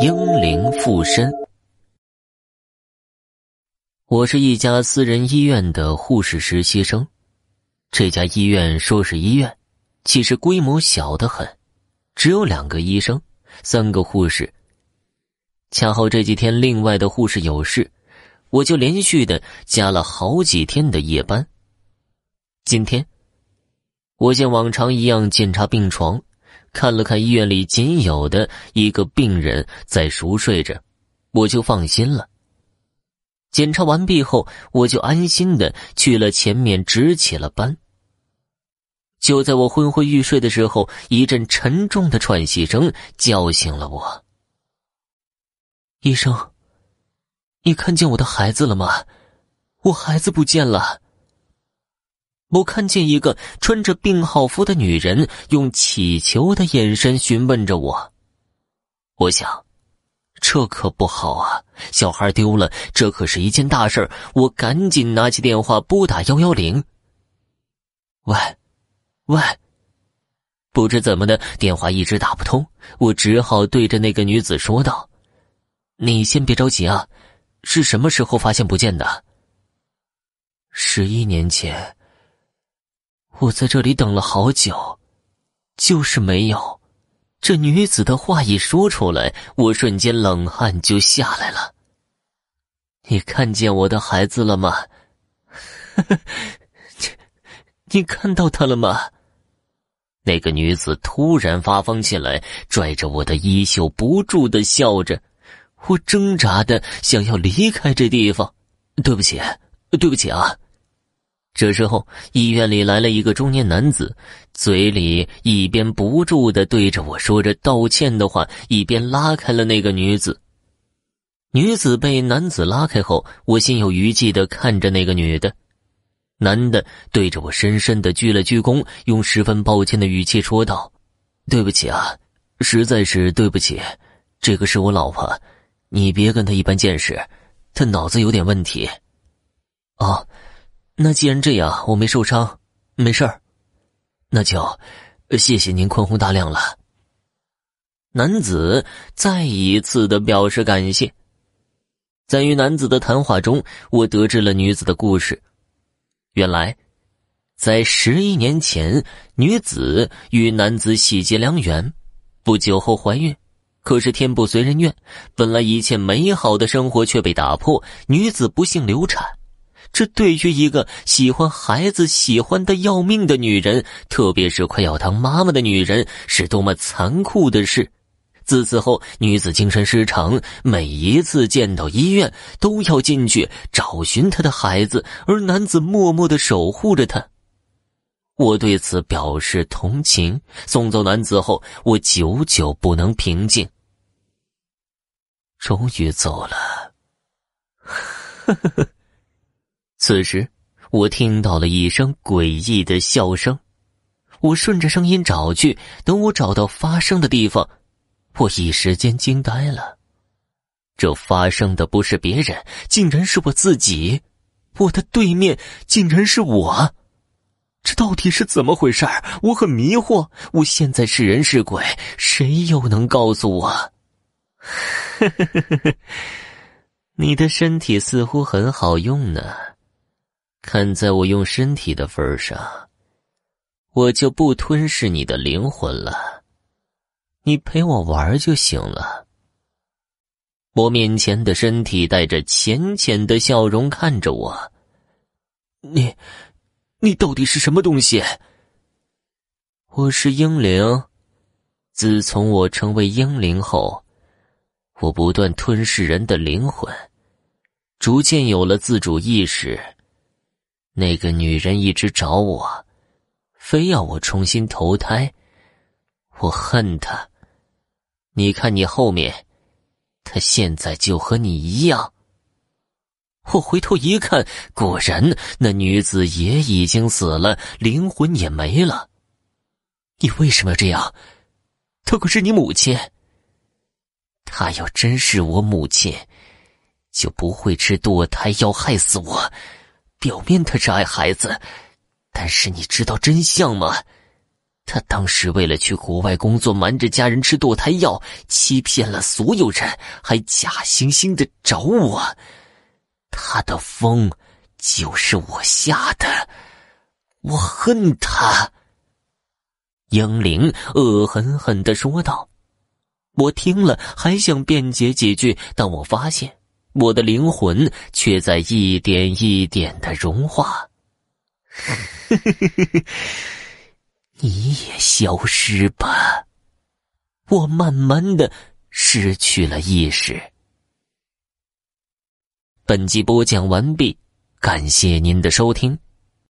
英灵附身。我是一家私人医院的护士实习生。这家医院说是医院，其实规模小得很，只有两个医生，三个护士。恰好这几天另外的护士有事，我就连续的加了好几天的夜班。今天，我像往常一样检查病床。看了看医院里仅有的一个病人在熟睡着，我就放心了。检查完毕后，我就安心的去了前面值起了班。就在我昏昏欲睡的时候，一阵沉重的喘息声叫醒了我。医生，你看见我的孩子了吗？我孩子不见了。我看见一个穿着病号服的女人，用乞求的眼神询问着我。我想，这可不好啊！小孩丢了，这可是一件大事我赶紧拿起电话拨打幺幺零。喂，喂，不知怎么的，电话一直打不通，我只好对着那个女子说道：“你先别着急啊，是什么时候发现不见的？”十一年前。我在这里等了好久，就是没有。这女子的话一说出来，我瞬间冷汗就下来了。你看见我的孩子了吗？你看到他了吗？那个女子突然发疯起来，拽着我的衣袖，不住的笑着。我挣扎的想要离开这地方。对不起，对不起啊。这时候，医院里来了一个中年男子，嘴里一边不住的对着我说着道歉的话，一边拉开了那个女子。女子被男子拉开后，我心有余悸的看着那个女的。男的对着我深深的鞠了鞠躬，用十分抱歉的语气说道：“对不起啊，实在是对不起，这个是我老婆，你别跟她一般见识，她脑子有点问题。”哦。那既然这样，我没受伤，没事儿，那就谢谢您宽宏大量了。男子再一次的表示感谢。在与男子的谈话中，我得知了女子的故事。原来，在十一年前，女子与男子喜结良缘，不久后怀孕。可是天不随人愿，本来一切美好的生活却被打破，女子不幸流产。这对于一个喜欢孩子、喜欢的要命的女人，特别是快要当妈妈的女人，是多么残酷的事！自此后，女子精神失常，每一次见到医院，都要进去找寻她的孩子，而男子默默的守护着她。我对此表示同情。送走男子后，我久久不能平静。终于走了，呵呵呵。此时，我听到了一声诡异的笑声。我顺着声音找去，等我找到发声的地方，我一时间惊呆了。这发声的不是别人，竟然是我自己。我的对面竟然是我，这到底是怎么回事我很迷惑。我现在是人是鬼？谁又能告诉我？呵呵呵呵呵，你的身体似乎很好用呢。看在我用身体的份上，我就不吞噬你的灵魂了，你陪我玩就行了。我面前的身体带着浅浅的笑容看着我，你，你到底是什么东西？我是英灵，自从我成为英灵后，我不断吞噬人的灵魂，逐渐有了自主意识。那个女人一直找我，非要我重新投胎，我恨她。你看你后面，她现在就和你一样。我回头一看，果然那女子也已经死了，灵魂也没了。你为什么要这样？她可是你母亲。她要真是我母亲，就不会吃堕胎药害死我。表面他是爱孩子，但是你知道真相吗？他当时为了去国外工作，瞒着家人吃堕胎药，欺骗了所有人，还假惺惺的找我。他的疯就是我下的，我恨他。英灵恶狠狠的说道：“我听了还想辩解几句，但我发现我的灵魂却在一点一点的融化。你也消失吧。”我慢慢的失去了意识。本集播讲完毕，感谢您的收听。